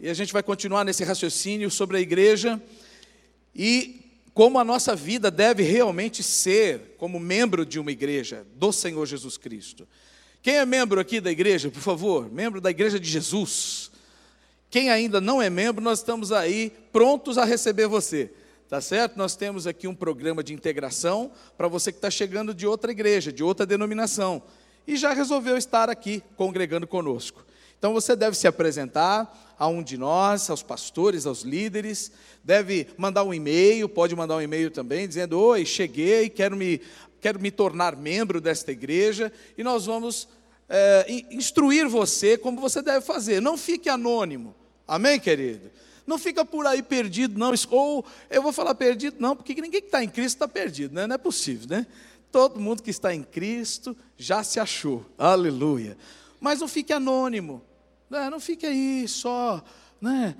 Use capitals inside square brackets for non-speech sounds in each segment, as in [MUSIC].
e a gente vai continuar nesse raciocínio sobre a igreja e como a nossa vida deve realmente ser como membro de uma igreja do Senhor Jesus Cristo. Quem é membro aqui da igreja, por favor? Membro da igreja de Jesus. Quem ainda não é membro, nós estamos aí prontos a receber você. Tá certo? Nós temos aqui um programa de integração para você que está chegando de outra igreja, de outra denominação, e já resolveu estar aqui congregando conosco. Então você deve se apresentar a um de nós, aos pastores, aos líderes, deve mandar um e-mail, pode mandar um e-mail também, dizendo: Oi, cheguei, quero me, quero me tornar membro desta igreja, e nós vamos é, instruir você como você deve fazer. Não fique anônimo, amém, querido? Não fica por aí perdido, não. Ou eu vou falar perdido, não, porque ninguém que está em Cristo está perdido, né? não é possível, né? Todo mundo que está em Cristo já se achou, aleluia. Mas não fique anônimo, né? Não fique aí só né,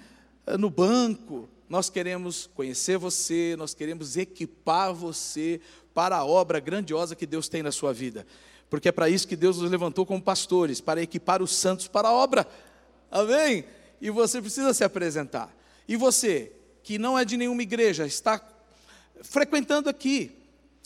no banco. Nós queremos conhecer você, nós queremos equipar você para a obra grandiosa que Deus tem na sua vida. Porque é para isso que Deus nos levantou como pastores, para equipar os santos para a obra. Amém? E você precisa se apresentar. E você, que não é de nenhuma igreja, está frequentando aqui,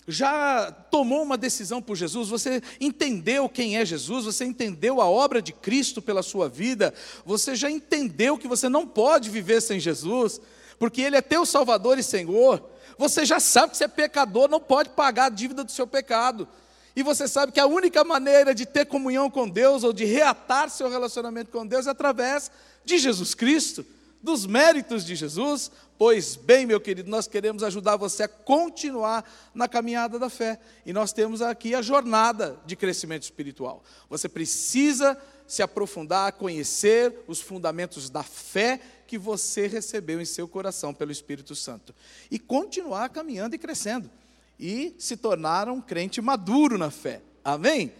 já tomou uma decisão por Jesus, você entendeu quem é Jesus, você entendeu a obra de Cristo pela sua vida, você já entendeu que você não pode viver sem Jesus, porque Ele é teu Salvador e Senhor, você já sabe que você é pecador, não pode pagar a dívida do seu pecado, e você sabe que a única maneira de ter comunhão com Deus ou de reatar seu relacionamento com Deus é através de Jesus Cristo dos méritos de Jesus, pois bem, meu querido, nós queremos ajudar você a continuar na caminhada da fé. E nós temos aqui a jornada de crescimento espiritual. Você precisa se aprofundar, conhecer os fundamentos da fé que você recebeu em seu coração pelo Espírito Santo e continuar caminhando e crescendo e se tornar um crente maduro na fé. Amém?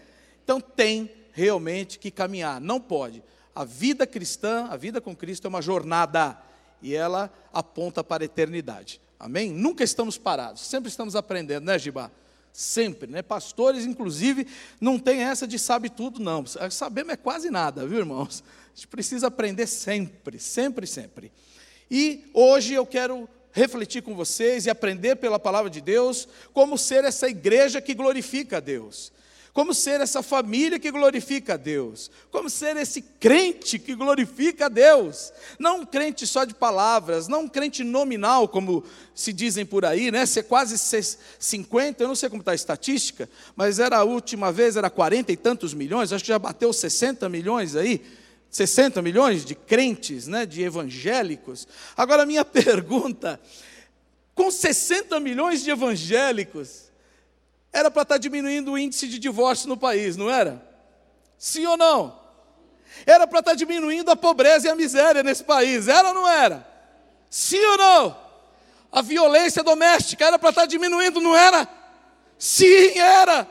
Então tem realmente que caminhar, não pode a vida cristã, a vida com Cristo é uma jornada e ela aponta para a eternidade. Amém? Nunca estamos parados, sempre estamos aprendendo, né, Gibá? Sempre, né? Pastores, inclusive, não tem essa de sabe tudo, não. Sabemos é quase nada, viu, irmãos? A gente precisa aprender sempre, sempre, sempre. E hoje eu quero refletir com vocês e aprender pela palavra de Deus como ser essa igreja que glorifica a Deus como ser essa família que glorifica a Deus, como ser esse crente que glorifica a Deus, não um crente só de palavras, não um crente nominal, como se dizem por aí, né? Ser quase 50, eu não sei como está a estatística, mas era a última vez, era 40 e tantos milhões, acho que já bateu 60 milhões aí. 60 milhões de crentes, né, de evangélicos. Agora, minha [LAUGHS] pergunta: com 60 milhões de evangélicos, era para estar tá diminuindo o índice de divórcio no país, não era? Sim ou não? Era para estar tá diminuindo a pobreza e a miséria nesse país, era ou não era? Sim ou não? A violência doméstica era para estar tá diminuindo, não era? Sim, era.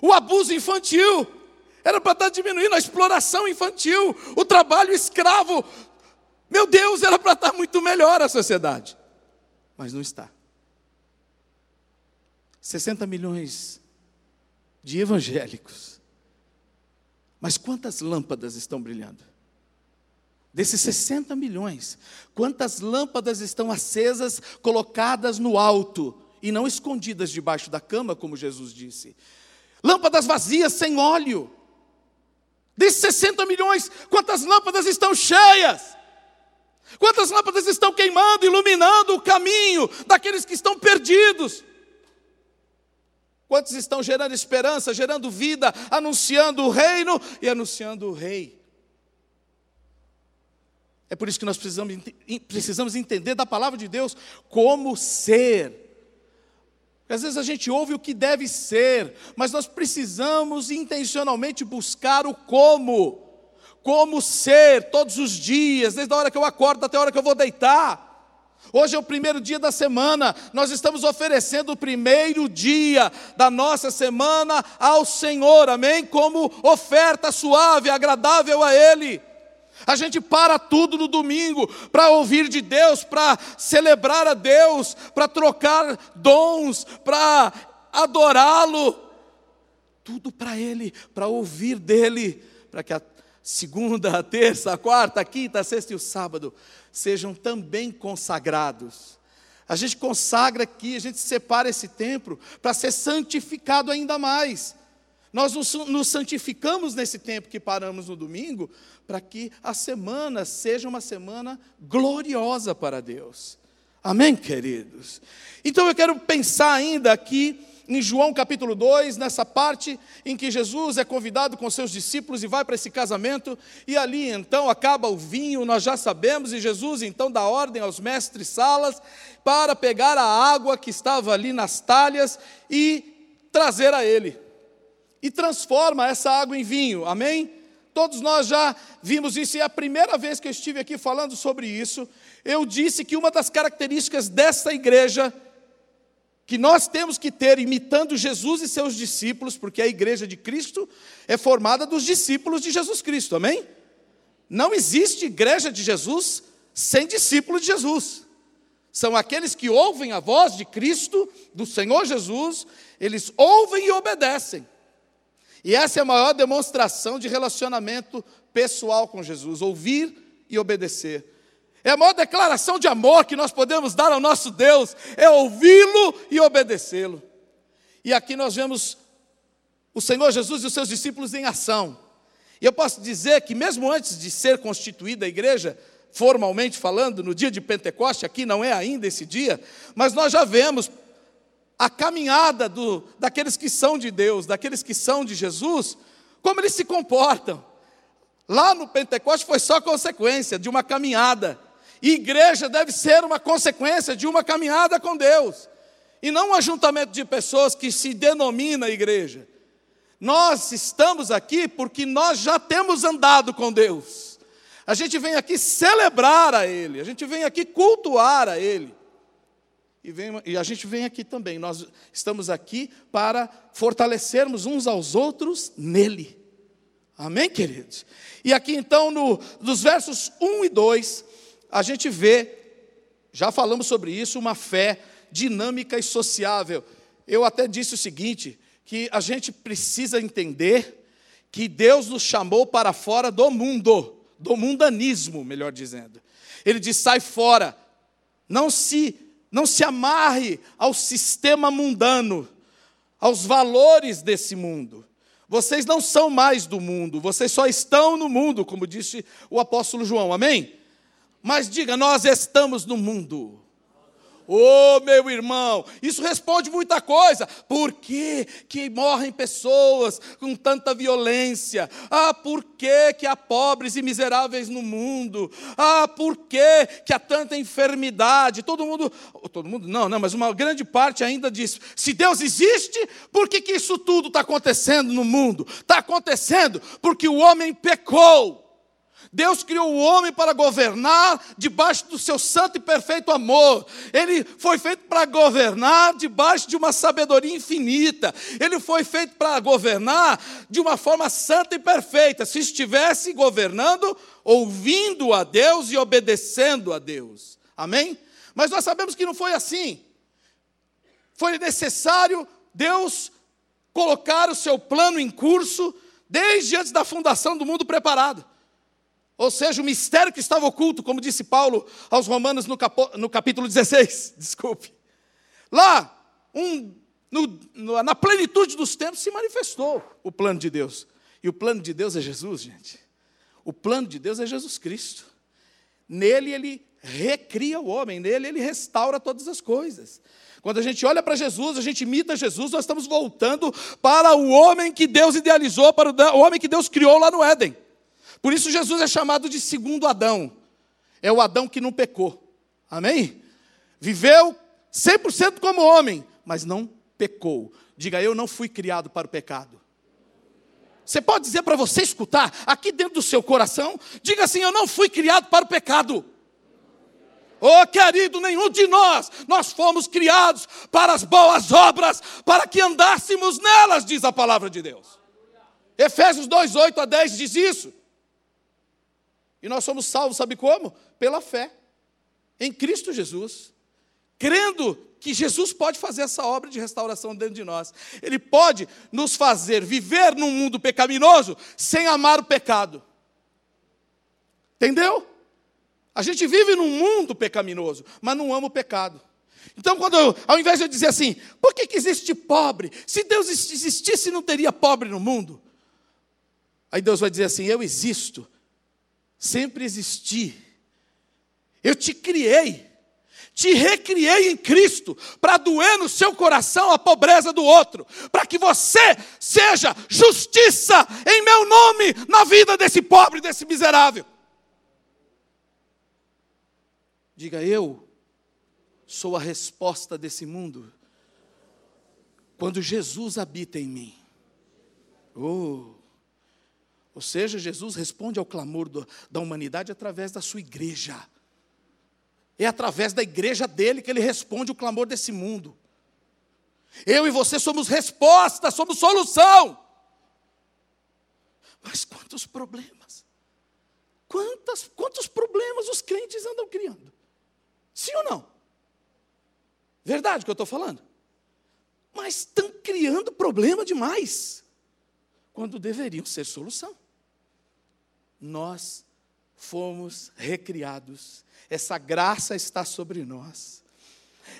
O abuso infantil era para estar diminuindo, a exploração infantil, o trabalho escravo. Meu Deus, era para estar muito melhor a sociedade. Mas não está. 60 milhões de evangélicos. Mas quantas lâmpadas estão brilhando? Desses 60 milhões, quantas lâmpadas estão acesas, colocadas no alto e não escondidas debaixo da cama, como Jesus disse? Lâmpadas vazias, sem óleo. Desses 60 milhões, quantas lâmpadas estão cheias? Quantas lâmpadas estão queimando, iluminando o caminho daqueles que estão perdidos? Quantos estão gerando esperança, gerando vida, anunciando o reino e anunciando o rei? É por isso que nós precisamos, precisamos entender da palavra de Deus como ser. Às vezes a gente ouve o que deve ser, mas nós precisamos intencionalmente buscar o como. Como ser todos os dias, desde a hora que eu acordo até a hora que eu vou deitar. Hoje é o primeiro dia da semana, nós estamos oferecendo o primeiro dia da nossa semana ao Senhor, amém? Como oferta suave, agradável a Ele. A gente para tudo no domingo para ouvir de Deus, para celebrar a Deus, para trocar dons, para adorá-lo. Tudo para Ele, para ouvir dEle, para que a segunda, a terça, a quarta, a quinta, a sexta e o sábado, sejam também consagrados. A gente consagra aqui, a gente separa esse tempo para ser santificado ainda mais. Nós nos santificamos nesse tempo que paramos no domingo, para que a semana seja uma semana gloriosa para Deus. Amém, queridos? Então eu quero pensar ainda aqui em João capítulo 2, nessa parte em que Jesus é convidado com seus discípulos e vai para esse casamento, e ali então acaba o vinho, nós já sabemos, e Jesus então dá ordem aos mestres salas para pegar a água que estava ali nas talhas e trazer a ele. E transforma essa água em vinho, amém? Todos nós já vimos isso, e é a primeira vez que eu estive aqui falando sobre isso, eu disse que uma das características dessa igreja que nós temos que ter imitando Jesus e seus discípulos, porque a igreja de Cristo é formada dos discípulos de Jesus Cristo, amém? Não existe igreja de Jesus sem discípulo de Jesus. São aqueles que ouvem a voz de Cristo, do Senhor Jesus, eles ouvem e obedecem. E essa é a maior demonstração de relacionamento pessoal com Jesus, ouvir e obedecer. É a maior declaração de amor que nós podemos dar ao nosso Deus, é ouvi-lo e obedecê-lo. E aqui nós vemos o Senhor Jesus e os seus discípulos em ação. E eu posso dizer que, mesmo antes de ser constituída a igreja, formalmente falando, no dia de Pentecoste, aqui não é ainda esse dia, mas nós já vemos a caminhada do, daqueles que são de Deus, daqueles que são de Jesus, como eles se comportam. Lá no Pentecoste foi só consequência de uma caminhada igreja deve ser uma consequência de uma caminhada com Deus, e não um ajuntamento de pessoas que se denomina igreja. Nós estamos aqui porque nós já temos andado com Deus. A gente vem aqui celebrar a Ele, a gente vem aqui cultuar a Ele. E, vem, e, a gente vem aqui também, nós estamos aqui para fortalecermos uns aos outros nele. Amém, queridos? E aqui então, no, nos versos 1 e 2, a gente vê, já falamos sobre isso, uma fé dinâmica e sociável. Eu até disse o seguinte: que a gente precisa entender que Deus nos chamou para fora do mundo, do mundanismo, melhor dizendo. Ele diz: sai fora, não se, não se amarre ao sistema mundano, aos valores desse mundo. Vocês não são mais do mundo, vocês só estão no mundo, como disse o apóstolo João, amém? Mas diga, nós estamos no mundo. Oh, meu irmão, isso responde muita coisa. Por que, que morrem pessoas com tanta violência? Ah, por que, que há pobres e miseráveis no mundo? Ah, por que, que há tanta enfermidade? Todo mundo, todo mundo não, não, mas uma grande parte ainda diz: se Deus existe, por que, que isso tudo está acontecendo no mundo? Está acontecendo porque o homem pecou. Deus criou o homem para governar debaixo do seu santo e perfeito amor. Ele foi feito para governar debaixo de uma sabedoria infinita. Ele foi feito para governar de uma forma santa e perfeita. Se estivesse governando, ouvindo a Deus e obedecendo a Deus. Amém? Mas nós sabemos que não foi assim. Foi necessário Deus colocar o seu plano em curso desde antes da fundação do mundo preparado. Ou seja, o mistério que estava oculto, como disse Paulo aos Romanos no, capo, no capítulo 16, [LAUGHS] desculpe. Lá, um, no, na plenitude dos tempos, se manifestou o plano de Deus. E o plano de Deus é Jesus, gente. O plano de Deus é Jesus Cristo. Nele ele recria o homem, nele ele restaura todas as coisas. Quando a gente olha para Jesus, a gente imita Jesus, nós estamos voltando para o homem que Deus idealizou, para o homem que Deus criou lá no Éden. Por isso Jesus é chamado de segundo Adão. É o Adão que não pecou. Amém? Viveu 100% como homem, mas não pecou. Diga, eu não fui criado para o pecado. Você pode dizer para você escutar, aqui dentro do seu coração, diga assim: Eu não fui criado para o pecado. Oh, querido, nenhum de nós, nós fomos criados para as boas obras, para que andássemos nelas, diz a palavra de Deus. Efésios 2, 8 a 10 diz isso. E nós somos salvos, sabe como? Pela fé em Cristo Jesus, crendo que Jesus pode fazer essa obra de restauração dentro de nós. Ele pode nos fazer viver num mundo pecaminoso sem amar o pecado. Entendeu? A gente vive num mundo pecaminoso, mas não ama o pecado. Então, quando eu, ao invés de eu dizer assim, por que, que existe pobre? Se Deus existisse, não teria pobre no mundo. Aí Deus vai dizer assim: Eu existo, sempre existi. Eu te criei, te recriei em Cristo, para doer no seu coração a pobreza do outro, para que você seja justiça em meu nome na vida desse pobre, desse miserável. Diga eu sou a resposta desse mundo. Quando Jesus habita em mim. Oh. Ou seja, Jesus responde ao clamor do, da humanidade através da sua igreja. É através da igreja dele que ele responde o clamor desse mundo. Eu e você somos resposta, somos solução. Mas quantos problemas? Quantas, quantos problemas os crentes andam criando? Sim ou não? Verdade o que eu estou falando? Mas estão criando problema demais, quando deveriam ser solução. Nós fomos recriados, essa graça está sobre nós,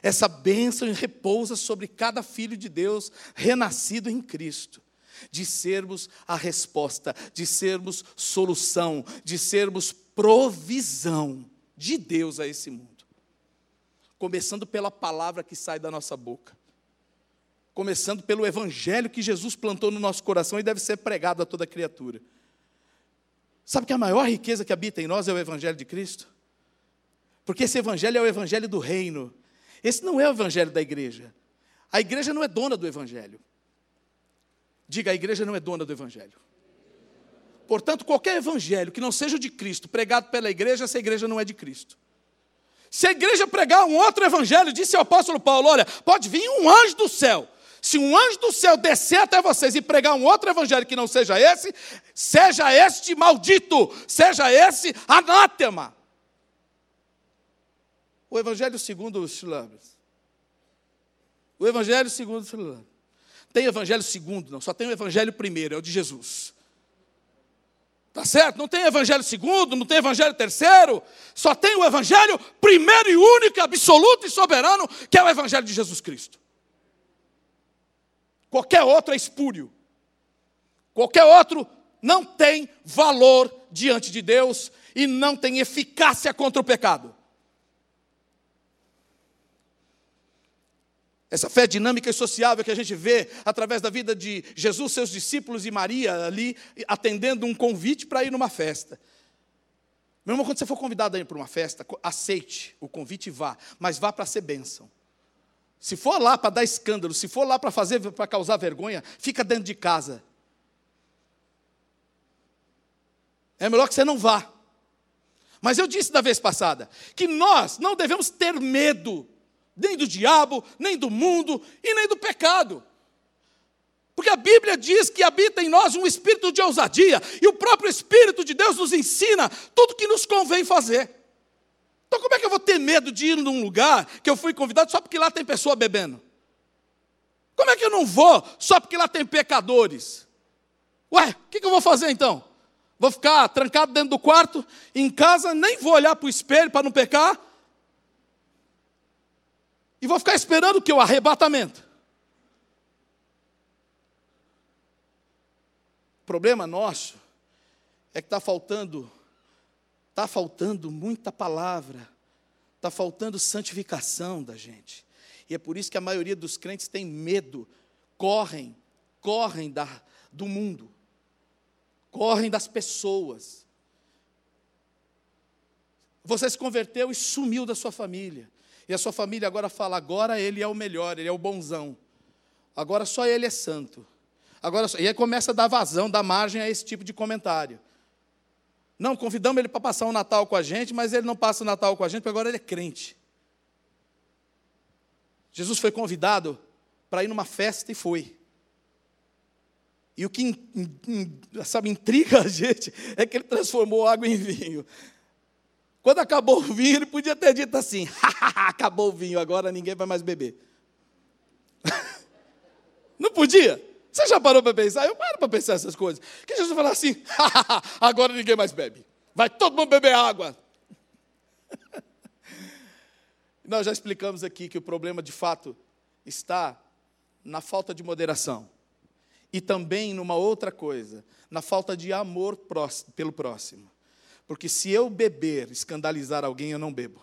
essa bênção repousa sobre cada filho de Deus renascido em Cristo. De sermos a resposta, de sermos solução, de sermos provisão de Deus a esse mundo. Começando pela palavra que sai da nossa boca, começando pelo evangelho que Jesus plantou no nosso coração e deve ser pregado a toda criatura. Sabe que a maior riqueza que habita em nós é o evangelho de Cristo? Porque esse evangelho é o evangelho do reino. Esse não é o evangelho da igreja. A igreja não é dona do evangelho. Diga, a igreja não é dona do evangelho. Portanto, qualquer evangelho que não seja de Cristo, pregado pela igreja, essa igreja não é de Cristo. Se a igreja pregar um outro evangelho, disse o apóstolo Paulo: olha, pode vir um anjo do céu. Se um anjo do céu descer até vocês e pregar um outro evangelho que não seja esse, seja este maldito, seja esse anátema. O evangelho segundo os Schlubbers. O evangelho segundo os Schlubbers. Tem evangelho segundo, não, só tem o evangelho primeiro, é o de Jesus. Tá certo? Não tem evangelho segundo, não tem evangelho terceiro, só tem o evangelho primeiro e único, absoluto e soberano, que é o evangelho de Jesus Cristo. Qualquer outro é espúrio. Qualquer outro não tem valor diante de Deus e não tem eficácia contra o pecado. Essa fé dinâmica e sociável que a gente vê através da vida de Jesus, seus discípulos e Maria ali atendendo um convite para ir numa festa. Meu irmão, quando você for convidado a ir para uma festa, aceite o convite e vá, mas vá para ser bênção. Se for lá para dar escândalo, se for lá para fazer para causar vergonha, fica dentro de casa. É melhor que você não vá. Mas eu disse da vez passada que nós não devemos ter medo nem do diabo, nem do mundo e nem do pecado. Porque a Bíblia diz que habita em nós um espírito de ousadia, e o próprio Espírito de Deus nos ensina tudo que nos convém fazer. Então, como é que eu vou ter medo de ir num lugar que eu fui convidado só porque lá tem pessoa bebendo? Como é que eu não vou só porque lá tem pecadores? Ué, o que, que eu vou fazer então? Vou ficar trancado dentro do quarto, em casa, nem vou olhar para o espelho para não pecar, e vou ficar esperando o que? O arrebatamento. O problema nosso é que está faltando, está faltando muita palavra, está faltando santificação da gente. E é por isso que a maioria dos crentes tem medo, correm, correm da, do mundo, correm das pessoas. Você se converteu e sumiu da sua família. E a sua família agora fala: agora ele é o melhor, ele é o bonzão. Agora só ele é santo. Agora, e aí começa a dar vazão, dar margem a esse tipo de comentário. Não, convidamos ele para passar o Natal com a gente, mas ele não passa o Natal com a gente, porque agora ele é crente. Jesus foi convidado para ir numa festa e foi. E o que sabe, intriga [LAUGHS] a gente é que ele transformou água em vinho. Quando acabou o vinho, ele podia ter dito assim: [LAUGHS] acabou o vinho, agora ninguém vai mais beber. [LAUGHS] Não podia? Você já parou para pensar? Eu paro para pensar essas coisas. Que Jesus falar assim: agora ninguém mais bebe. Vai todo mundo beber água. [LAUGHS] Nós já explicamos aqui que o problema de fato está na falta de moderação. E também numa outra coisa, na falta de amor pelo próximo. Porque se eu beber, escandalizar alguém, eu não bebo.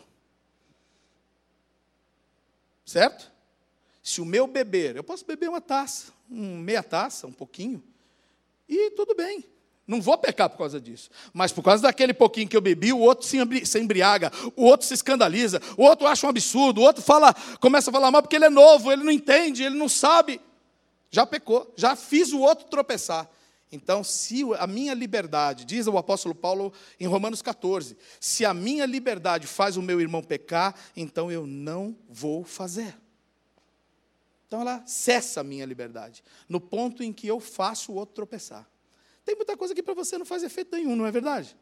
Certo? Se o meu beber, eu posso beber uma taça, um meia taça, um pouquinho, e tudo bem. Não vou pecar por causa disso. Mas por causa daquele pouquinho que eu bebi, o outro se embriaga, o outro se escandaliza, o outro acha um absurdo, o outro fala, começa a falar mal porque ele é novo, ele não entende, ele não sabe. Já pecou, já fiz o outro tropeçar. Então, se a minha liberdade, diz o apóstolo Paulo em Romanos 14, se a minha liberdade faz o meu irmão pecar, então eu não vou fazer. Então ela cessa a minha liberdade, no ponto em que eu faço o outro tropeçar. Tem muita coisa que para você não faz efeito nenhum, não é verdade?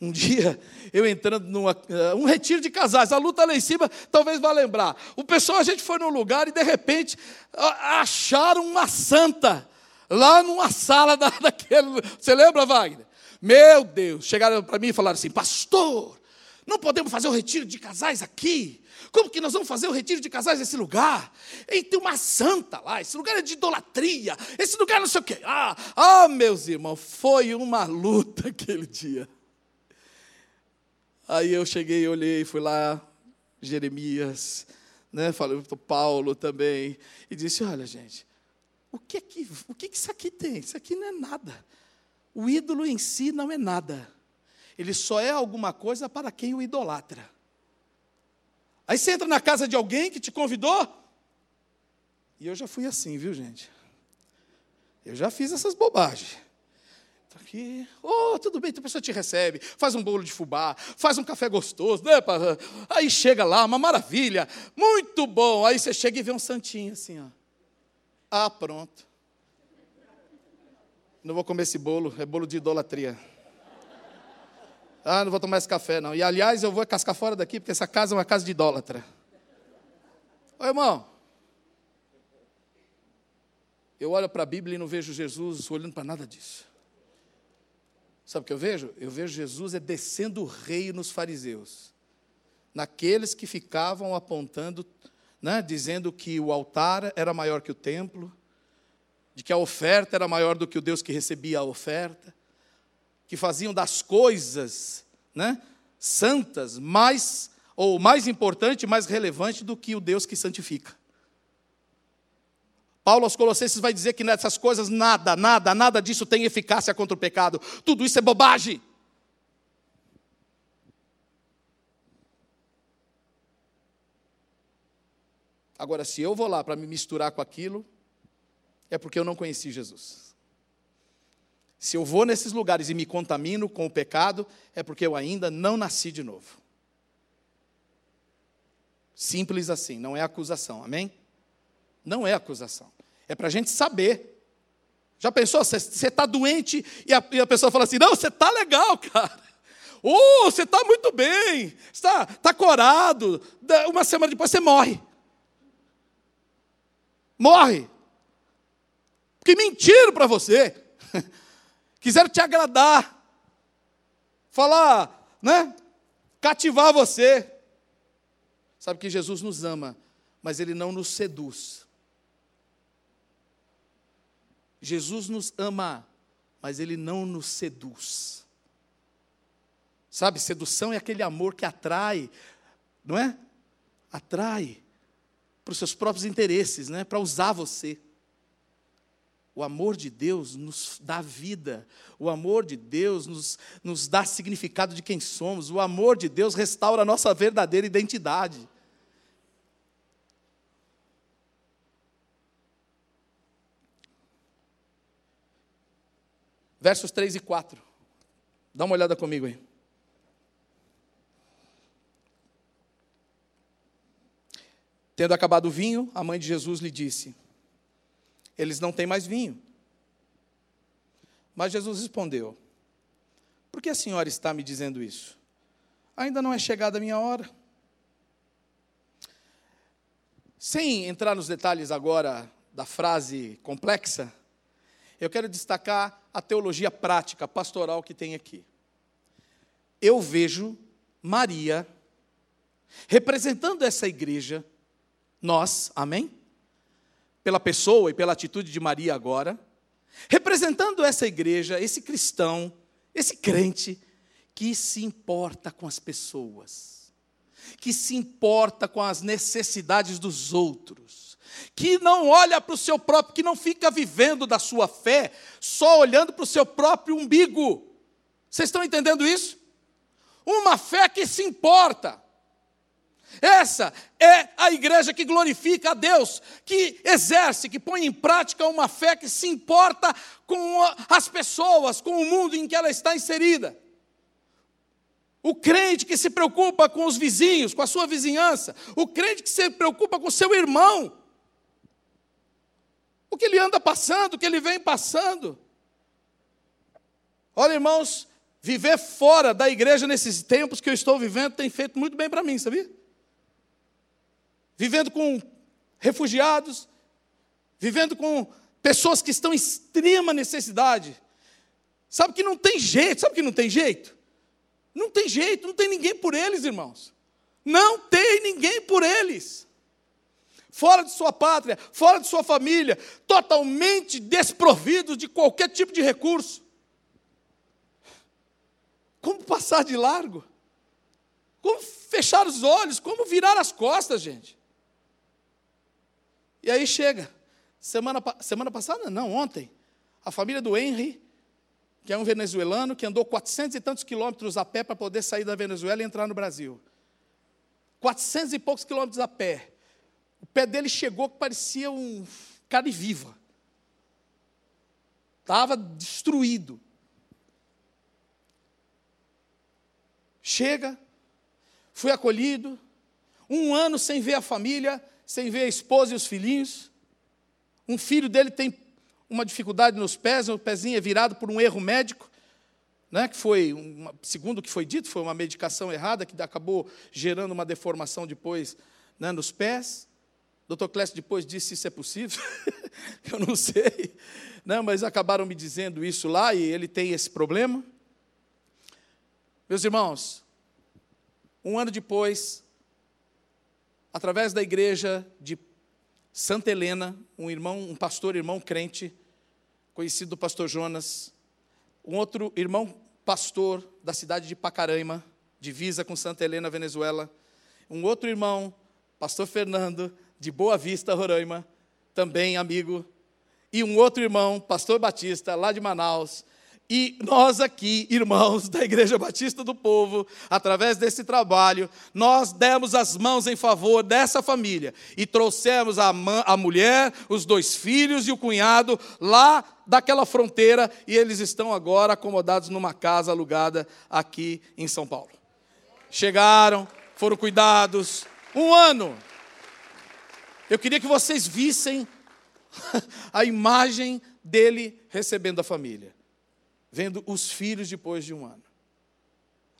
Um [LAUGHS] dia, eu entrando num uh, eh, um retiro de casais, a luta lá em cima, talvez vá lembrar. O pessoal, a gente foi num lugar e de repente acharam uma santa lá numa sala da, [LAUGHS] daquele. Você lembra, Wagner? Meu Deus, chegaram para mim e falaram assim: Pastor, não podemos fazer o retiro de casais aqui. Como que nós vamos fazer o retiro de casais nesse lugar? E tem uma santa lá, esse lugar é de idolatria, esse lugar não sei o quê. Ah, ah, meus irmãos, foi uma luta [LAUGHS] aquele dia. Aí eu cheguei, olhei, fui lá, Jeremias, né, falei para Paulo também, e disse: Olha, gente, o que, é que, o que, que isso aqui tem? Isso aqui não é nada. O ídolo em si não é nada. Ele só é alguma coisa para quem o idolatra. Aí você entra na casa de alguém que te convidou. E eu já fui assim, viu, gente? Eu já fiz essas bobagens. Está aqui, oh, tudo bem, então a pessoa te recebe, faz um bolo de fubá, faz um café gostoso, né? Aí chega lá, uma maravilha, muito bom. Aí você chega e vê um santinho assim, ó. Ah, pronto. Não vou comer esse bolo, é bolo de idolatria. Ah, não vou tomar esse café, não. E aliás, eu vou cascar fora daqui, porque essa casa é uma casa de idólatra. Ô irmão, eu olho para a Bíblia e não vejo Jesus olhando para nada disso. Sabe o que eu vejo? Eu vejo Jesus é descendo o rei nos fariseus, naqueles que ficavam apontando né, dizendo que o altar era maior que o templo, de que a oferta era maior do que o Deus que recebia a oferta, que faziam das coisas né, santas mais, ou mais importante, mais relevante do que o Deus que santifica. Paulo aos Colossenses vai dizer que nessas coisas nada, nada, nada disso tem eficácia contra o pecado. Tudo isso é bobagem. Agora, se eu vou lá para me misturar com aquilo, é porque eu não conheci Jesus. Se eu vou nesses lugares e me contamino com o pecado, é porque eu ainda não nasci de novo. Simples assim, não é acusação, amém? Não é acusação. É para a gente saber. Já pensou? Você está doente e a, e a, pessoa fala assim: não, você está legal, [LAUGHS] cara. Oh, você está muito bem, está tá corado. Uma semana depois você morre morre. Porque mentiram para você. [LAUGHS] Quiseram te agradar. Falar, né? Cativar você. Sabe que Jesus nos ama, mas ele não nos seduz. Jesus nos ama, mas ele não nos seduz. Sabe, sedução é aquele amor que atrai, não é? Atrai para os seus próprios interesses, né? para usar você. O amor de Deus nos dá vida, o amor de Deus nos, nos dá significado de quem somos, o amor de Deus restaura a nossa verdadeira identidade. Versos 3 e 4. Dá uma olhada comigo aí. Tendo acabado o vinho, a mãe de Jesus lhe disse: Eles não têm mais vinho. Mas Jesus respondeu: Por que a senhora está me dizendo isso? Ainda não é chegada a minha hora. Sem entrar nos detalhes agora da frase complexa, eu quero destacar a teologia prática, pastoral que tem aqui. eu vejo Maria representando essa igreja, nós, amém? Pela pessoa e pela atitude de Maria agora, representando essa igreja, esse cristão, esse crente que se importa com as pessoas, que se importa com as necessidades dos outros, que não olha para o seu próprio, que não fica vivendo da sua fé só olhando para o seu próprio umbigo. Vocês estão entendendo isso? Uma fé que se importa. Essa é a igreja que glorifica a Deus, que exerce, que põe em prática uma fé que se importa com as pessoas, com o mundo em que ela está inserida. O crente que se preocupa com os vizinhos, com a sua vizinhança. O crente que se preocupa com seu irmão. O que ele anda passando, o que ele vem passando. Olha, irmãos, viver fora da igreja nesses tempos que eu estou vivendo tem feito muito bem para mim, sabia? Vivendo com refugiados, vivendo com pessoas que estão em extrema necessidade. Sabe que não tem jeito, sabe que não tem jeito? Não tem jeito, não tem ninguém por eles, irmãos. Não tem ninguém por eles. Fora de sua pátria, fora de sua família, totalmente desprovidos de qualquer tipo de recurso. Como passar de largo? Como fechar os olhos? Como virar as costas, gente? E aí chega, semana, semana passada, não, ontem, a família do Henry que é um venezuelano que andou 400 e tantos quilômetros a pé para poder sair da Venezuela e entrar no Brasil. 400 e poucos quilômetros a pé. O pé dele chegou que parecia um carne viva. Estava destruído. Chega, fui acolhido, um ano sem ver a família, sem ver a esposa e os filhinhos. Um filho dele tem uma dificuldade nos pés, o pezinho é virado por um erro médico, né, que foi, uma, segundo o que foi dito, foi uma medicação errada que acabou gerando uma deformação depois né, nos pés. O doutor Clécio depois disse se isso é possível, [LAUGHS] eu não sei, né, mas acabaram me dizendo isso lá e ele tem esse problema. Meus irmãos, um ano depois, através da igreja de Santa Helena, um irmão, um pastor irmão crente, conhecido do pastor Jonas, um outro irmão pastor da cidade de Pacaraima, divisa com Santa Helena, Venezuela, um outro irmão, pastor Fernando, de Boa Vista, Roraima, também amigo, e um outro irmão, pastor Batista, lá de Manaus, e nós aqui, irmãos da Igreja Batista do Povo, através desse trabalho, nós demos as mãos em favor dessa família e trouxemos a, a mulher, os dois filhos e o cunhado lá daquela fronteira e eles estão agora acomodados numa casa alugada aqui em São Paulo. Chegaram, foram cuidados, um ano. Eu queria que vocês vissem [LAUGHS] a imagem dele recebendo a família vendo os filhos depois de um ano.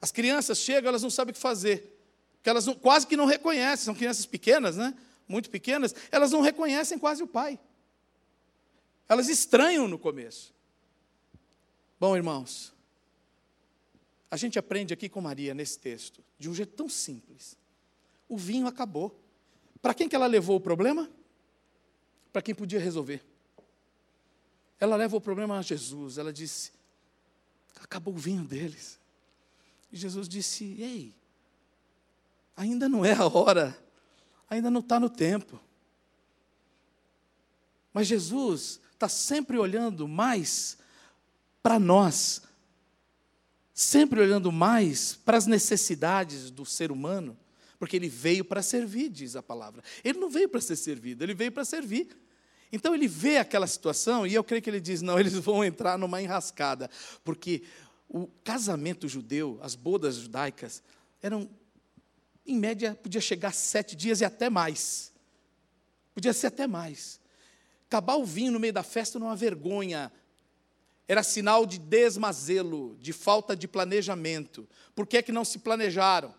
As crianças chegam, elas não sabem o que fazer, porque elas não, quase que não reconhecem, são crianças pequenas, né? Muito pequenas, elas não reconhecem quase o pai. Elas estranham no começo. Bom, irmãos, a gente aprende aqui com Maria nesse texto, de um jeito tão simples. O vinho acabou. Para quem que ela levou o problema? Para quem podia resolver. Ela leva o problema a Jesus. Ela disse: acabou o vinho deles. E Jesus disse: Ei, ainda não é a hora, ainda não está no tempo. Mas Jesus está sempre olhando mais para nós, sempre olhando mais para as necessidades do ser humano, porque ele veio para servir, diz a palavra. Ele não veio para ser servido, ele veio para servir. Então ele vê aquela situação e eu creio que ele diz: não, [LAUGHS] eles vão entrar numa enrascada, porque o casamento judeu, as bodas judaicas, eram, em média, podia chegar sete dias e até mais. Podia ser até mais. Acabar o vinho no meio da festa não é uma vergonha. Era sinal de desmazelo, de falta de planejamento. Por que, é que não se planejaram?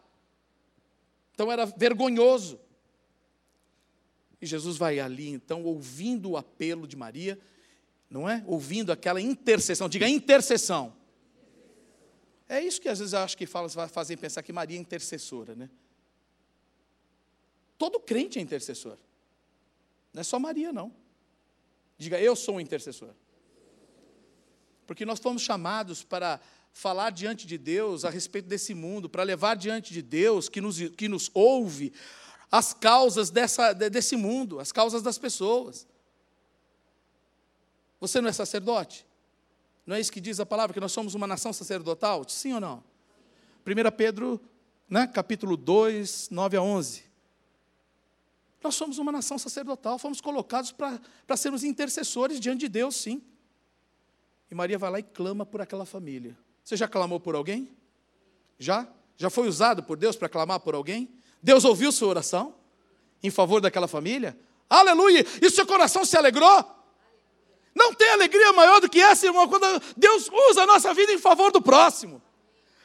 Então era vergonhoso. E Jesus vai ali, então, ouvindo o apelo de Maria, não é? Ouvindo aquela intercessão, diga intercessão. É isso que às vezes eu acho que fazem pensar que Maria é intercessora, né? Todo crente é intercessor. Não é só Maria, não. Diga, eu sou um intercessor. Porque nós fomos chamados para falar diante de Deus a respeito desse mundo, para levar diante de Deus, que nos, que nos ouve, as causas dessa, desse mundo, as causas das pessoas. Você não é sacerdote? Não é isso que diz a palavra, que nós somos uma nação sacerdotal? Sim ou não? 1 Pedro, né, capítulo 2, 9 a 11. Nós somos uma nação sacerdotal, fomos colocados para sermos intercessores diante de Deus, sim. E Maria vai lá e clama por aquela família. Você já clamou por alguém? Já? Já foi usado por Deus para clamar por alguém? Deus ouviu sua oração em favor daquela família? Aleluia! E seu coração se alegrou? Não tem alegria maior do que essa, irmão, quando Deus usa a nossa vida em favor do próximo.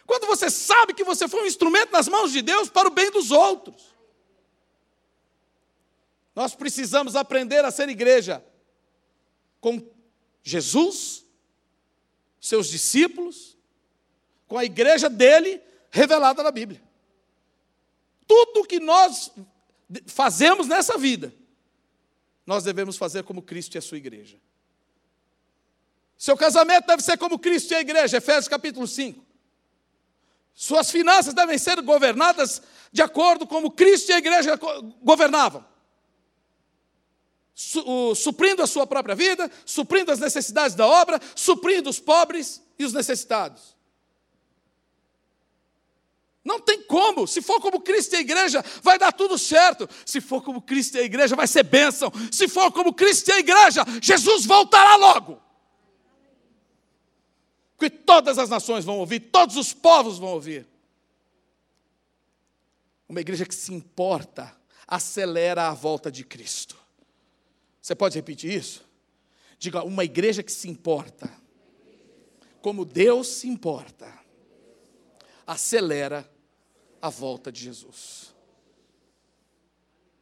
Quando você sabe que você foi um instrumento nas mãos de Deus para o bem dos outros. Nós precisamos aprender a ser igreja com Jesus, seus discípulos, com a igreja dele revelada na Bíblia. Tudo que nós fazemos nessa vida, nós devemos fazer como Cristo e a sua igreja. Seu casamento deve ser como Cristo e a igreja, Efésios capítulo 5. Suas finanças devem ser governadas de acordo como Cristo e a igreja governavam. Suprindo a sua própria vida, suprindo as necessidades da obra, suprindo os pobres e os necessitados. Não tem como. Se for como Cristo e a igreja, vai dar tudo certo. Se for como Cristo e a igreja, vai ser bênção. Se for como Cristo e a igreja, Jesus voltará logo que todas as nações vão ouvir, todos os povos vão ouvir. Uma igreja que se importa, acelera a volta de Cristo. Você pode repetir isso? Diga, uma igreja que se importa, como Deus se importa, acelera a volta de Jesus.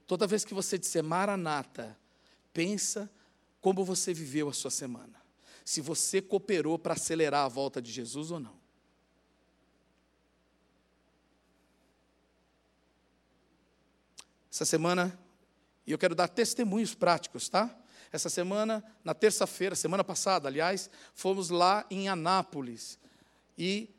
Toda vez que você disser Maranata, pensa como você viveu a sua semana se você cooperou para acelerar a volta de Jesus ou não. Essa semana, e eu quero dar testemunhos práticos, tá? Essa semana, na terça-feira, semana passada, aliás, fomos lá em Anápolis. E,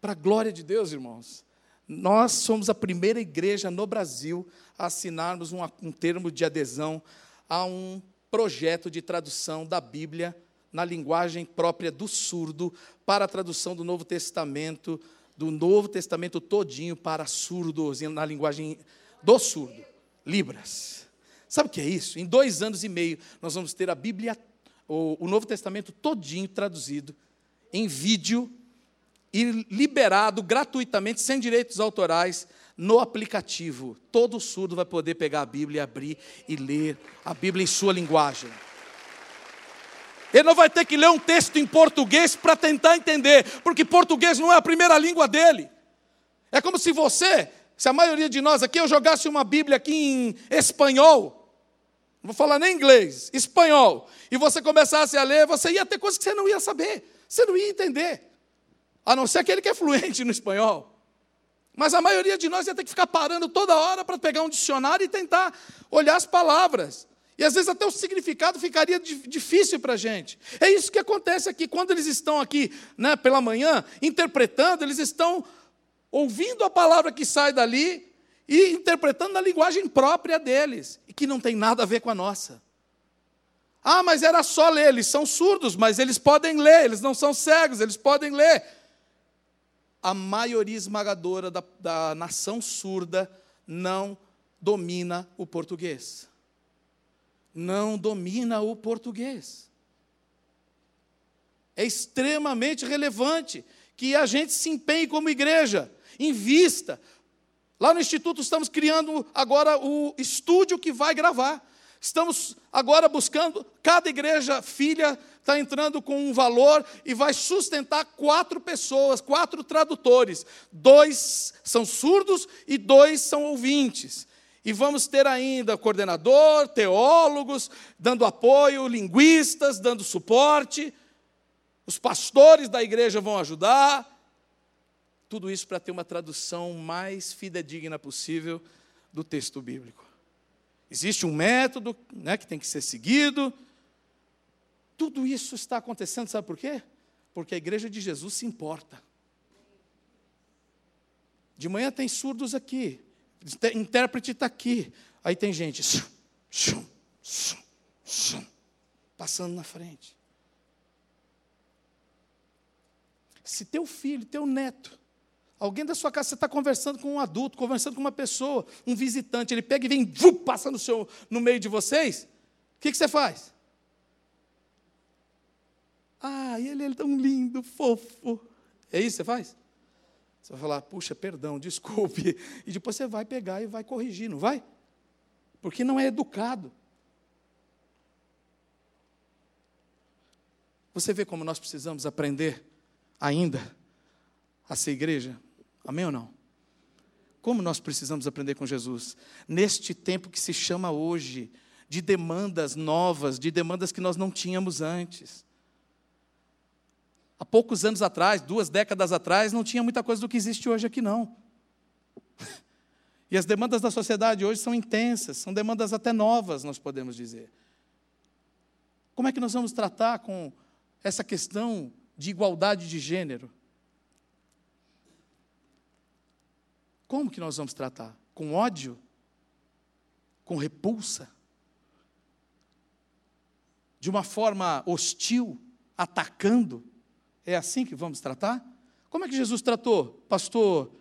para a glória de Deus, irmãos, nós somos a primeira igreja no Brasil a assinarmos um, um termo de adesão a um projeto de tradução da Bíblia na linguagem própria do surdo para a tradução do Novo Testamento, do Novo Testamento todinho para surdos, na linguagem do surdo, Libras. Sabe o que é isso? Em dois anos e meio, nós vamos ter a Bíblia, o, o Novo Testamento todinho traduzido em vídeo e liberado gratuitamente, sem direitos autorais, no aplicativo. Todo surdo vai poder pegar a Bíblia, abrir e ler a Bíblia em sua linguagem. Ele não vai ter que ler um texto em português para tentar entender, porque português não é a primeira língua dele. É como se você, se a maioria de nós aqui, eu jogasse uma Bíblia aqui em espanhol, não vou falar nem inglês, espanhol, e você começasse a ler, você ia ter coisas que você não ia saber, você não ia entender, a não ser aquele que é fluente no espanhol. Mas a maioria de nós ia ter que ficar parando toda hora para pegar um dicionário e tentar olhar as palavras. E às vezes até o significado ficaria difícil para a gente. É isso que acontece aqui. Quando eles estão aqui né, pela manhã, interpretando, eles estão ouvindo a palavra que sai dali e interpretando na linguagem própria deles, e que não tem nada a ver com a nossa. Ah, mas era só ler, eles são surdos, mas eles podem ler, eles não são cegos, eles podem ler. A maioria esmagadora da, da nação surda não domina o português não domina o português. É extremamente relevante que a gente se empenhe como igreja, invista. Lá no Instituto estamos criando agora o estúdio que vai gravar. Estamos agora buscando, cada igreja filha está entrando com um valor e vai sustentar quatro pessoas, quatro tradutores. Dois são surdos e dois são ouvintes. E vamos ter ainda coordenador, teólogos, dando apoio, linguistas, dando suporte. Os pastores da igreja vão ajudar. Tudo isso para ter uma tradução mais fidedigna possível do texto bíblico. Existe um método né, que tem que ser seguido. Tudo isso está acontecendo, sabe por quê? Porque a igreja de Jesus se importa. De manhã tem surdos aqui, intérprete está aqui. Aí tem gente passando na frente. Se teu filho, teu neto, alguém da sua casa, você está conversando com um adulto, conversando com uma pessoa, um visitante, ele pega e vem, passa no, seu, no meio de vocês, o que, que você faz? Ah, ele é tão lindo, fofo. É isso que você faz? Você vai falar, puxa, perdão, [LAUGHS] desculpe. E depois você vai pegar e vai corrigir, não vai? Porque não é educado. Você vê como nós precisamos aprender ainda a ser igreja? Amém ou não? Como nós precisamos aprender com Jesus? Neste tempo que se chama hoje, de demandas novas, de demandas que nós não tínhamos antes. Há poucos anos atrás, duas décadas atrás, não tinha muita coisa do que existe hoje aqui, não. E as demandas da sociedade hoje são intensas, são demandas até novas, nós podemos dizer. Como é que nós vamos tratar com essa questão de igualdade de gênero? Como que nós vamos tratar? Com ódio? Com repulsa? De uma forma hostil, atacando? É assim que vamos tratar? Como é que Jesus tratou, pastor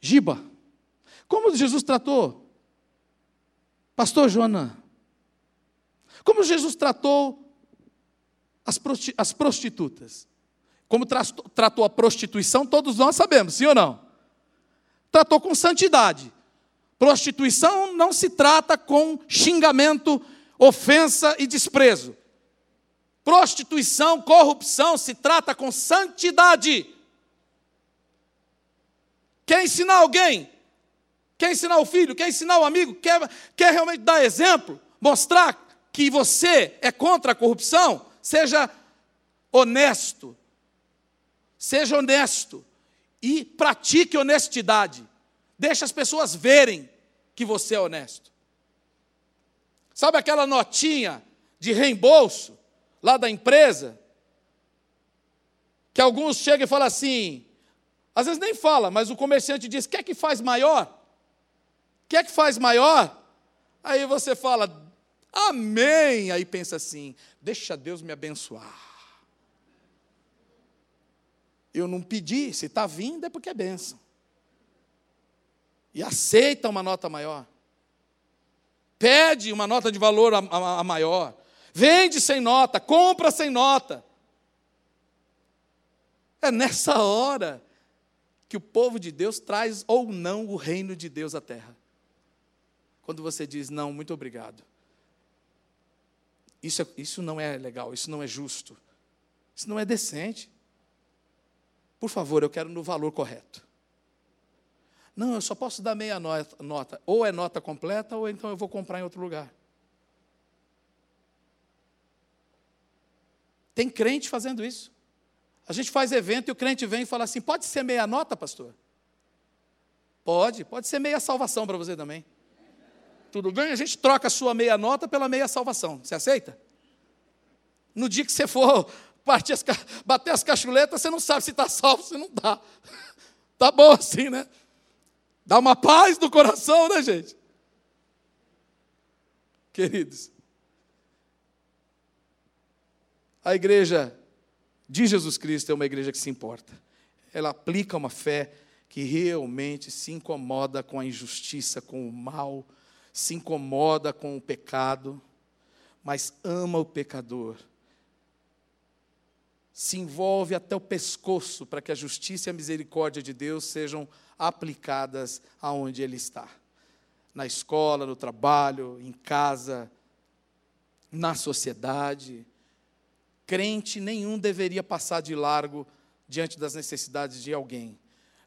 Giba? Como Jesus tratou, pastor Joana? Como Jesus tratou as, prostitutas? Como tratou a prostituição, todos nós sabemos, sim ou não? Tratou com santidade. Prostituição não se trata com xingamento, ofensa e desprezo. Prostituição, corrupção se trata com santidade. Quer ensinar alguém? Quer ensinar o filho? Quer ensinar o amigo? Quer, quer realmente dar exemplo? Mostrar que você é contra a corrupção? Seja honesto. Seja honesto. E pratique honestidade. Deixe as pessoas verem que você é honesto. Sabe aquela notinha de reembolso lá da empresa, que alguns chegam e falam assim, às vezes nem fala, mas o comerciante diz: quer que faz maior? Quer que faz maior? Aí você fala, amém. Aí pensa assim: deixa Deus me abençoar. Eu não pedi, se está vindo é porque é bênção. E aceita uma nota maior. Pede uma nota de valor a, a, a maior. Vende sem nota, compra sem nota. É nessa hora que o povo de Deus traz ou não o reino de Deus à terra. Quando você diz não, muito obrigado. Isso, é, isso não é legal, isso não é justo, isso não é decente. Por favor, eu quero no valor correto. Não, eu só posso dar meia nota. Ou é nota completa, ou então eu vou comprar em outro lugar. Tem crente fazendo isso. A gente faz evento e o crente vem e fala assim: pode ser meia nota, pastor? Pode, pode ser meia salvação para você também. Tudo bem? A gente troca a sua meia nota pela meia salvação. Você aceita? No dia que você for partir as, bater as cachuletas, você não sabe se está salvo, se não está. [LAUGHS] Tá bom assim, né? Dá uma paz no coração, né, gente? Queridos, A igreja de Jesus Cristo é uma igreja que se importa. Ela aplica uma fé que realmente se incomoda com a injustiça, com o mal, se incomoda com o pecado, mas ama o pecador. Se envolve até o pescoço para que a justiça e a misericórdia de Deus sejam aplicadas aonde ele está. Na escola, no trabalho, em casa, na sociedade crente nenhum deveria passar de largo diante das necessidades de alguém.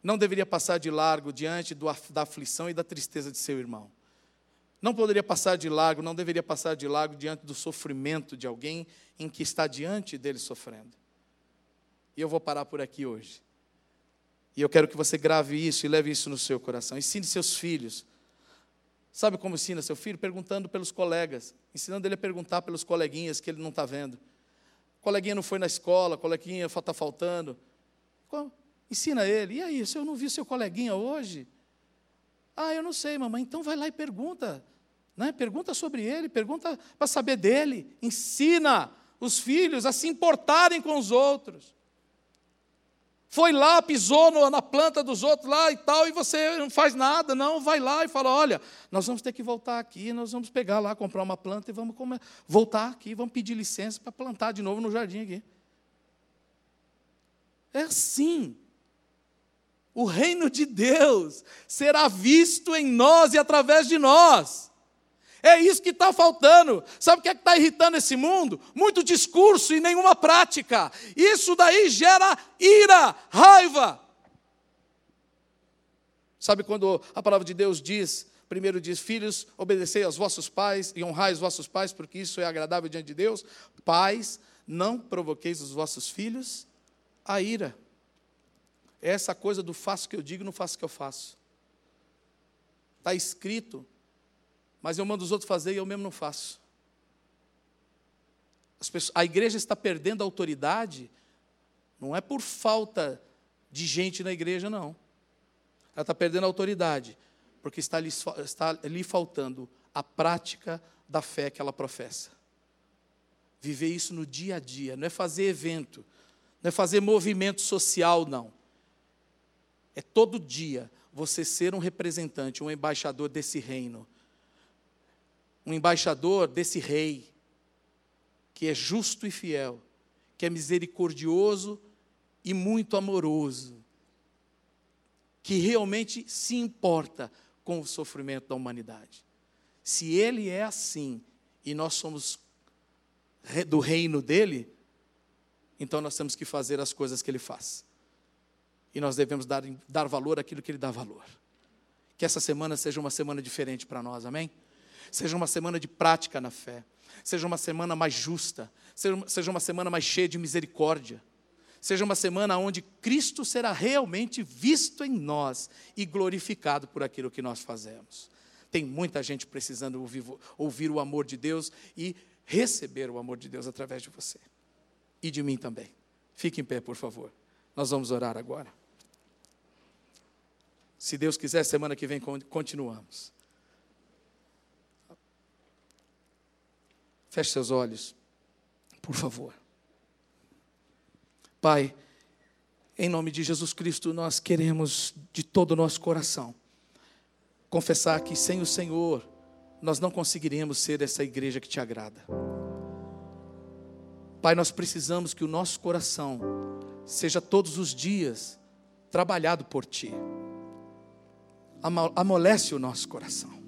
Não deveria passar de largo diante do, da aflição e da tristeza de seu irmão. Não poderia passar de largo, não deveria passar de largo diante do sofrimento de alguém em que está diante dele sofrendo. Eu vou parar por aqui hoje. E eu quero que você grave isso e leve isso no seu coração. Ensine seus filhos. Sabe como ensina seu filho? Perguntando pelos colegas, ensinando ele a perguntar pelos coleguinhas que ele não está vendo. coleguinha não foi na escola, coleguinha está faltando. Ensina ele. E aí, se eu não vi seu coleguinha hoje? Ah, eu não sei, mamãe. Então vai lá e pergunta. Né? Pergunta sobre ele, pergunta para saber dele. Ensina os filhos a se importarem com os outros. Foi lá, pisou no, na planta dos outros lá e tal, e você não faz nada, não, vai lá e fala: olha, nós vamos ter que voltar aqui, nós vamos pegar lá, comprar uma planta e vamos comer, voltar aqui, vamos pedir licença para plantar de novo no jardim aqui. É assim. O reino de Deus será visto em nós e através de nós. É isso que está faltando. Sabe o que é está irritando esse mundo? Muito discurso e nenhuma prática. Isso daí gera ira, raiva. Sabe quando a palavra de Deus diz, primeiro diz, filhos, obedecei aos vossos pais e honrai os vossos pais, porque isso é agradável diante de Deus. Pais, não provoqueis os vossos filhos a ira. É essa coisa do faço que eu digo, não faço o que eu faço. Está escrito mas eu mando os outros fazer e eu mesmo não faço. Pessoas, a igreja está perdendo a autoridade, não é por falta de gente na igreja, não. Ela está perdendo a autoridade, porque está lhe, está lhe faltando a prática da fé que ela professa. Viver isso no dia a dia, não é fazer evento, não é fazer movimento social, não. É todo dia você ser um representante, um embaixador desse reino um embaixador desse rei, que é justo e fiel, que é misericordioso e muito amoroso, que realmente se importa com o sofrimento da humanidade. Se ele é assim e nós somos do reino dele, então nós temos que fazer as coisas que ele faz. E nós devemos dar, dar valor àquilo que ele dá valor. Que essa semana seja uma semana diferente para nós, amém? Seja uma semana de prática na fé. Seja uma semana mais justa. Seja uma semana mais cheia de misericórdia. Seja uma semana onde Cristo será realmente visto em nós e glorificado por aquilo que nós fazemos. Tem muita gente precisando ouvir, ouvir o amor de Deus e receber o amor de Deus através de você. E de mim também. Fique em pé, por favor. Nós vamos orar agora. Se Deus quiser, semana que vem continuamos. Feche seus olhos, por favor. Pai, em nome de Jesus Cristo, nós queremos de todo o nosso coração confessar que sem o Senhor nós não conseguiríamos ser essa igreja que te agrada. Pai, nós precisamos que o nosso coração seja todos os dias trabalhado por Ti. Amolece o nosso coração.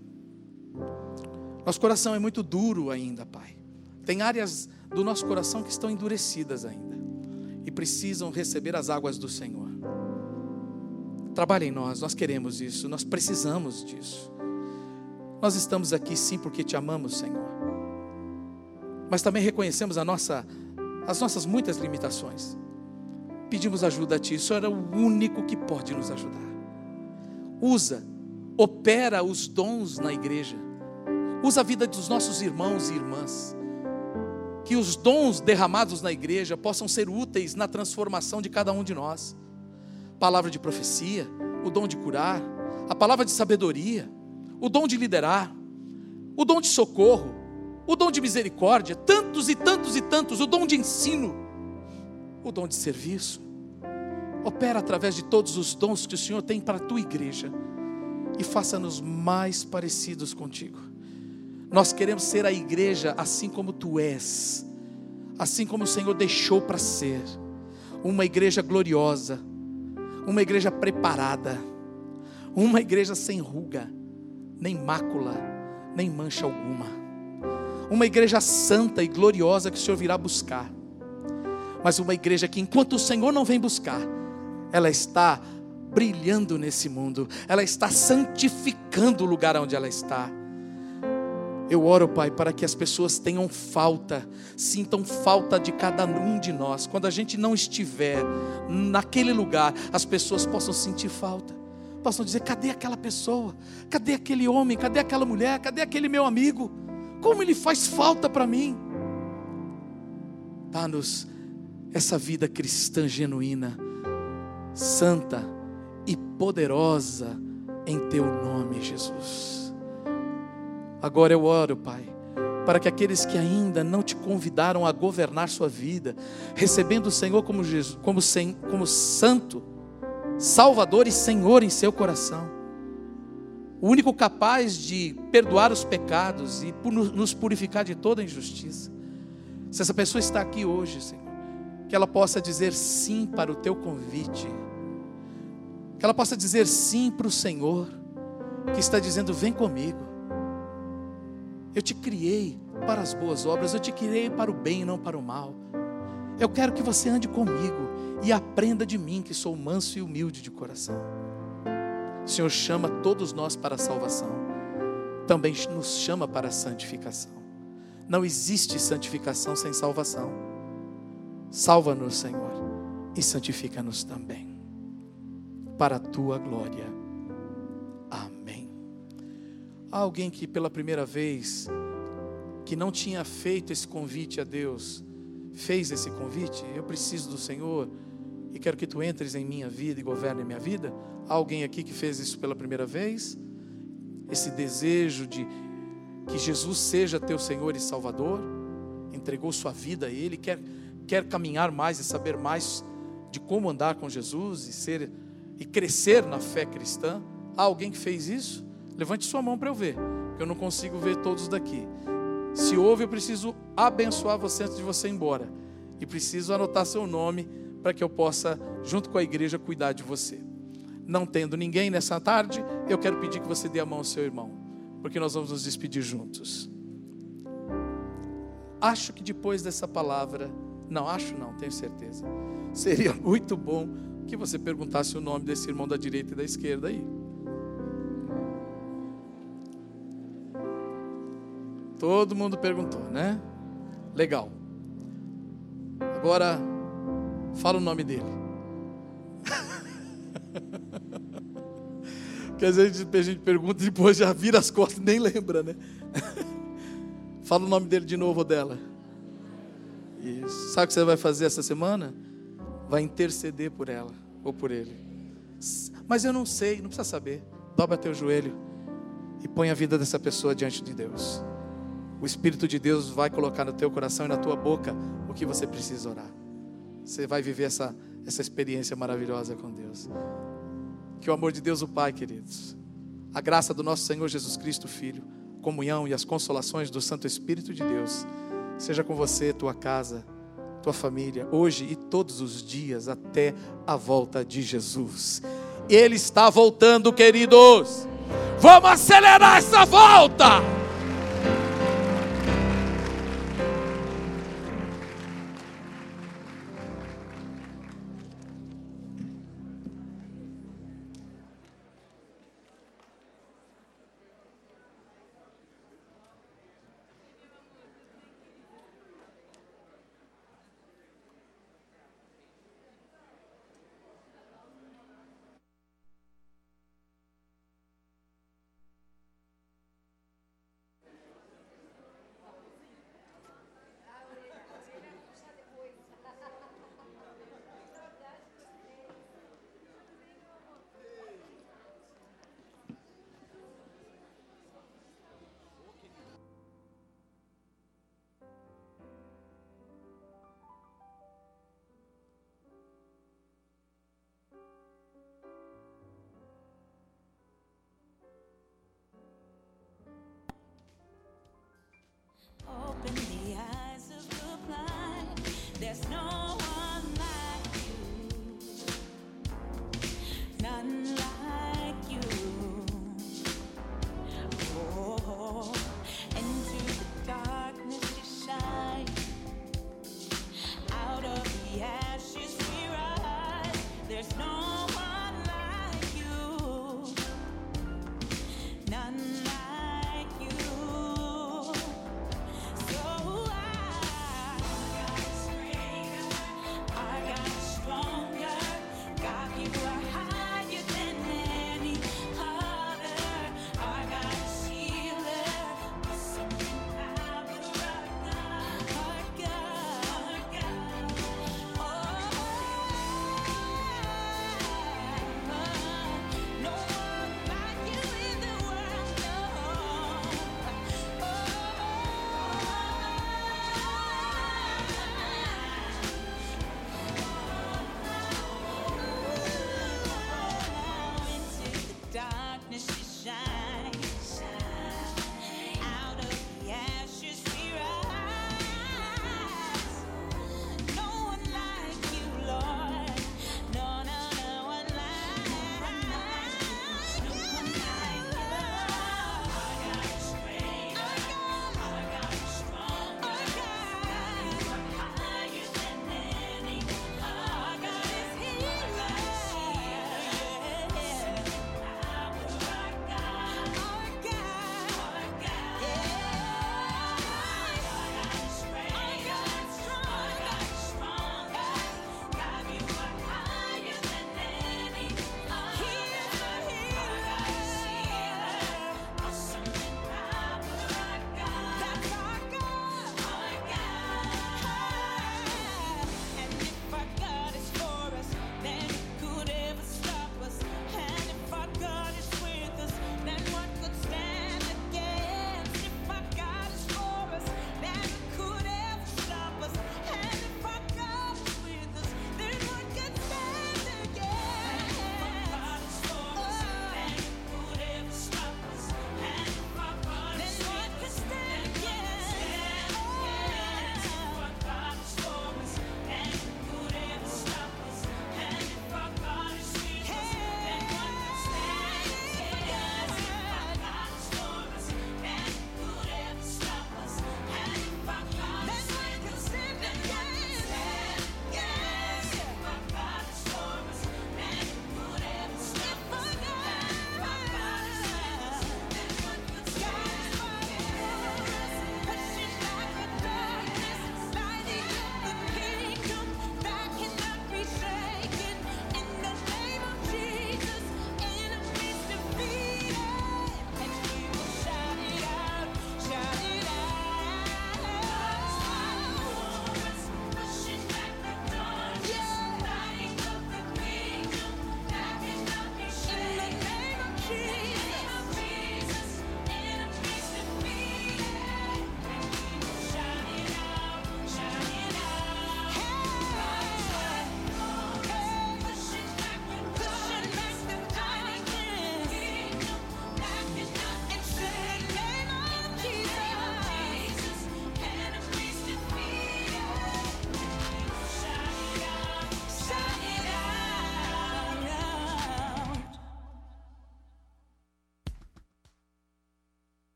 Nosso coração é muito duro ainda, Pai. Tem áreas do nosso coração que estão endurecidas ainda e precisam receber as águas do Senhor. Trabalhe em nós, nós queremos isso, nós precisamos disso. Nós estamos aqui sim porque te amamos, Senhor. Mas também reconhecemos a nossa, as nossas muitas limitações. Pedimos ajuda a Ti, isso era o único que pode nos ajudar. Usa, opera os dons na igreja Usa a vida dos nossos irmãos e irmãs. Que os dons derramados na igreja possam ser úteis na transformação de cada um de nós. Palavra de profecia, o dom de curar, a palavra de sabedoria, o dom de liderar, o dom de socorro, o dom de misericórdia, tantos e tantos e tantos, o dom de ensino, o dom de serviço. Opera através de todos os dons que o Senhor tem para a tua igreja e faça-nos mais parecidos contigo. Nós queremos ser a igreja assim como tu és, assim como o Senhor deixou para ser, uma igreja gloriosa, uma igreja preparada, uma igreja sem ruga, nem mácula, nem mancha alguma, uma igreja santa e gloriosa que o Senhor virá buscar, mas uma igreja que enquanto o Senhor não vem buscar, ela está brilhando nesse mundo, ela está santificando o lugar onde ela está Eu oro, Pai, para que as pessoas tenham falta, sintam falta de cada um de nós. Quando a gente não estiver naquele lugar, as pessoas possam sentir falta. Possam dizer: cadê aquela pessoa? Cadê aquele homem? Cadê aquela mulher? Cadê aquele meu amigo? Como ele faz falta para mim? Dá-nos essa vida cristã genuína, santa e poderosa em teu nome, Jesus. Agora eu oro, Pai, para que aqueles que ainda não te convidaram a governar sua vida, recebendo o Senhor como, Jesus, como, como Santo, Salvador e Senhor em seu coração, o único capaz de perdoar os pecados e nos purificar de toda injustiça. Se essa pessoa está aqui hoje, Senhor, que ela possa dizer sim para o teu convite que ela possa dizer sim para o Senhor, que está dizendo: vem comigo. Eu te criei para as boas obras, eu te criei para o bem e não para o mal. Eu quero que você ande comigo e aprenda de mim, que sou manso e humilde de coração. O Senhor chama todos nós para a salvação, também nos chama para a santificação. Não existe santificação sem salvação. Salva-nos, Senhor, e santifica-nos também para a tua glória. Há alguém que pela primeira vez, que não tinha feito esse convite a Deus, fez esse convite? Eu preciso do Senhor e quero que tu entres em minha vida e governe minha vida. Há alguém aqui que fez isso pela primeira vez? Esse desejo de que Jesus seja teu Senhor e Salvador, entregou sua vida a Ele, quer, quer caminhar mais e saber mais de como andar com Jesus e ser e crescer na fé cristã. Há alguém que fez isso? Levante sua mão para eu ver, porque eu não consigo ver todos daqui. Se houve, eu preciso abençoar você antes de você ir embora. E preciso anotar seu nome para que eu possa, junto com a igreja, cuidar de você. Não tendo ninguém nessa tarde, eu quero pedir que você dê a mão ao seu irmão, porque nós vamos nos despedir juntos. Acho que depois dessa palavra, não, acho não, tenho certeza. Seria [LAUGHS] muito bom que você perguntasse o nome desse irmão da direita e da esquerda aí. Todo mundo perguntou, né? Legal. Agora, fala o nome dele. [LAUGHS] Porque às vezes a gente pergunta e depois já vira as costas e nem lembra, né? [LAUGHS] fala o nome dele de novo ou dela. Isso. Sabe o que você vai fazer essa semana? vai interceder por ela ou por ele. Mas eu não sei, não precisa saber. Dobra teu joelho e põe a vida dessa pessoa diante de Deus. O Espírito de Deus vai colocar no teu coração e na tua boca o que você precisa orar. Você vai viver essa, essa experiência maravilhosa com Deus. Que o amor de Deus, o Pai, queridos, a graça do nosso Senhor Jesus Cristo, Filho, comunhão e as consolações do Santo Espírito de Deus, seja com você, tua casa tua família, hoje e todos os dias até a volta de Jesus. Ele está voltando, queridos. Vamos acelerar essa volta.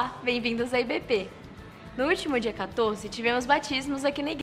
Olá, bem-vindos à IBP. No último dia 14, tivemos batismos aqui na igreja.